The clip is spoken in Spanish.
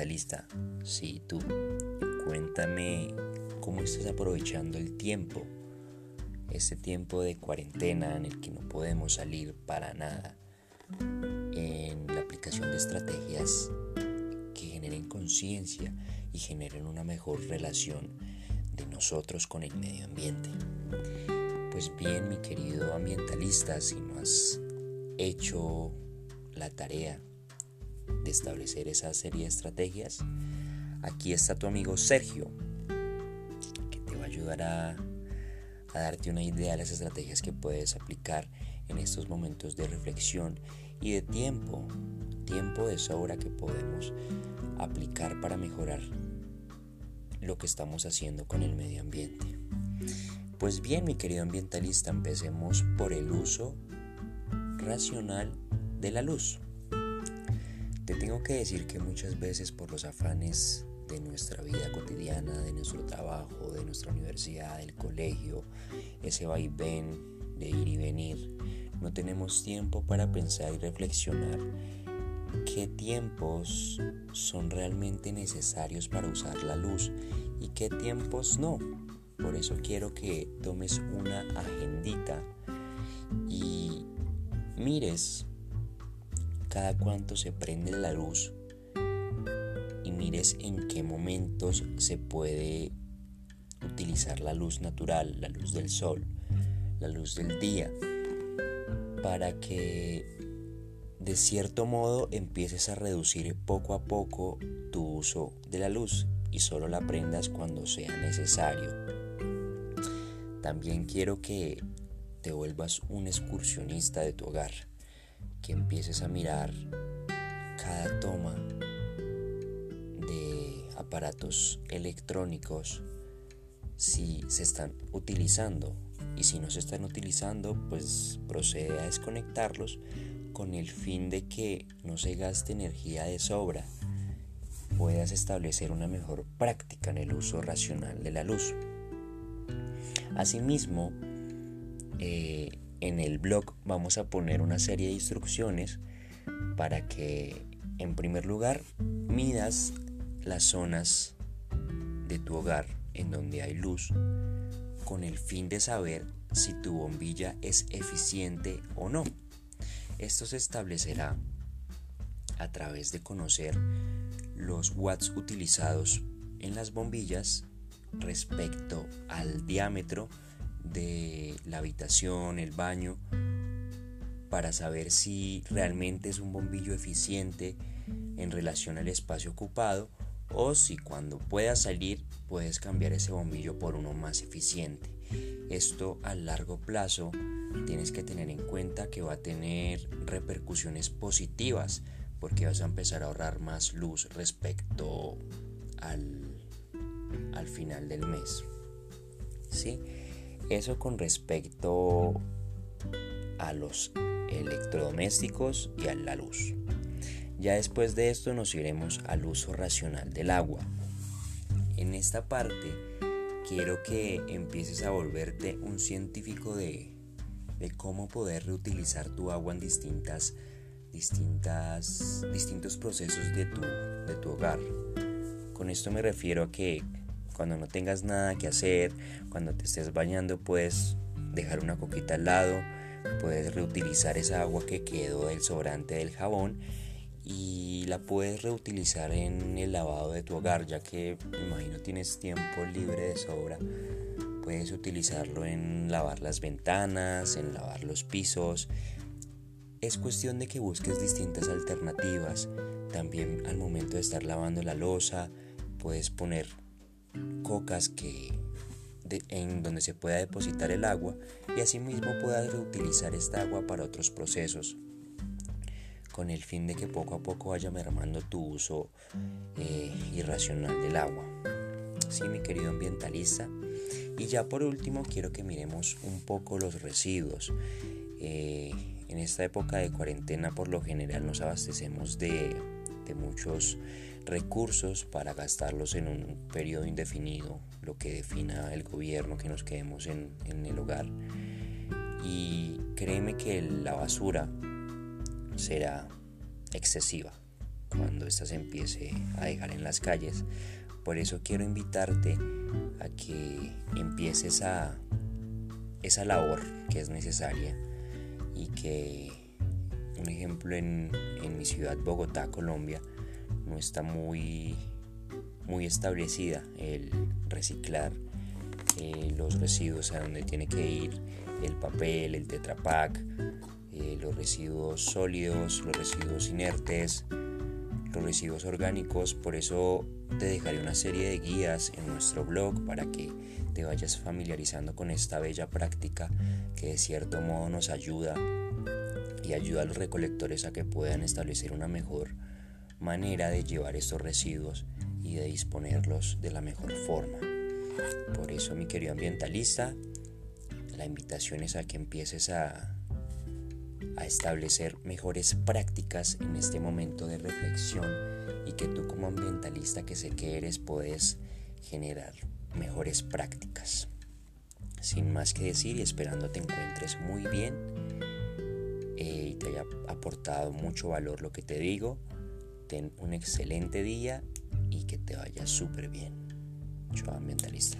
ambientalista, sí, tú, cuéntame cómo estás aprovechando el tiempo, este tiempo de cuarentena en el que no podemos salir para nada, en la aplicación de estrategias que generen conciencia y generen una mejor relación de nosotros con el medio ambiente. Pues bien, mi querido ambientalista, si no has hecho la tarea establecer esa serie de estrategias, aquí está tu amigo Sergio, que te va a ayudar a, darte una idea de las estrategias que puedes aplicar en estos momentos de reflexión y de tiempo, tiempo de sobra que podemos aplicar para mejorar lo que estamos haciendo con el medio ambiente. Pues bien, mi querido ambientalista, empecemos por el uso racional de la luz. Te tengo que decir que muchas veces por los afanes de nuestra vida cotidiana, de nuestro trabajo, de nuestra universidad, del colegio, ese vaivén de ir y venir, no tenemos tiempo para pensar y reflexionar qué tiempos son realmente necesarios para usar la luz y qué tiempos no. Por eso quiero que tomes una agendita y mires cada cuánto se prende la luz y mires en qué momentos se puede utilizar la luz natural, la luz del sol, la luz del día, para que de cierto modo empieces a reducir poco a poco tu uso de la luz y solo la prendas cuando sea necesario. También quiero que te vuelvas un excursionista de tu hogar, que empieces a mirar cada toma de aparatos electrónicos si se están utilizando y si no se están utilizando pues procede a desconectarlos con el fin de que no se gaste energía de sobra, puedas establecer una mejor práctica en el uso racional de la luz. Asimismo, eh, en el blog vamos a poner una serie de instrucciones para que, en primer lugar, midas las zonas de tu hogar en donde hay luz con el fin de saber si tu bombilla es eficiente o no. Esto se establecerá a través de conocer los watts utilizados en las bombillas respecto al diámetro de la habitación, el baño, para saber si realmente es un bombillo eficiente en relación al espacio ocupado o si cuando puedas salir puedes cambiar ese bombillo por uno más eficiente. Esto a largo plazo tienes que tener en cuenta que va a tener repercusiones positivas porque vas a empezar a ahorrar más luz respecto al, al final del mes. ¿Sí? Eso con respecto a los electrodomésticos y a la luz. Ya después de esto nos iremos al uso racional del agua. En esta parte quiero que empieces a volverte un científico de de cómo poder reutilizar tu agua en distintas, distintas, distintos procesos de tu, de tu hogar. Con esto me refiero a que cuando no tengas nada que hacer, cuando te estés bañando, puedes dejar una coquita al lado, puedes reutilizar esa agua que quedó del sobrante del jabón y la puedes reutilizar en el lavado de tu hogar, ya que me imagino tienes tiempo libre de sobra Puedes utilizarlo en lavar las ventanas, en lavar los pisos. Es cuestión de que busques distintas alternativas. También al momento de estar lavando la losa, puedes poner cocas que en donde se pueda depositar el agua y asimismo puedas reutilizar esta agua para otros procesos con el fin de que poco a poco vaya mermando tu uso eh, irracional del agua. Sí, mi querido ambientalista, y ya por último quiero que miremos un poco los residuos. Eh, en esta época de cuarentena por lo general nos abastecemos de, muchos recursos para gastarlos en un periodo indefinido, lo que defina el gobierno que nos quedemos en, el hogar. Y créeme que la basura será excesiva. cuando ésta se empiece a dejar en las calles. Por eso quiero invitarte a que empieces a esa labor que es necesaria y que, ejemplo, en, en mi ciudad Bogotá, Colombia, no está muy, muy establecida el reciclar eh, los residuos a donde tiene que ir el papel, el tetrapack, eh, los residuos sólidos, los residuos inertes, los residuos orgánicos. Por eso te dejaré una serie de guías en nuestro blog para que te vayas familiarizando con esta bella práctica que de cierto modo nos ayuda y ayuda a los recolectores a que puedan establecer una mejor manera de llevar estos residuos y de disponerlos de la mejor forma. Por eso, mi querido ambientalista, la invitación es a que empieces a, a establecer mejores prácticas en este momento de reflexión y que tú como ambientalista que sé que eres puedes generar mejores prácticas. Sin más que decir y esperando te encuentres muy bien te haya aportado mucho valor lo que te digo, ten un excelente día y que te vaya súper bien. Yo ambientalista.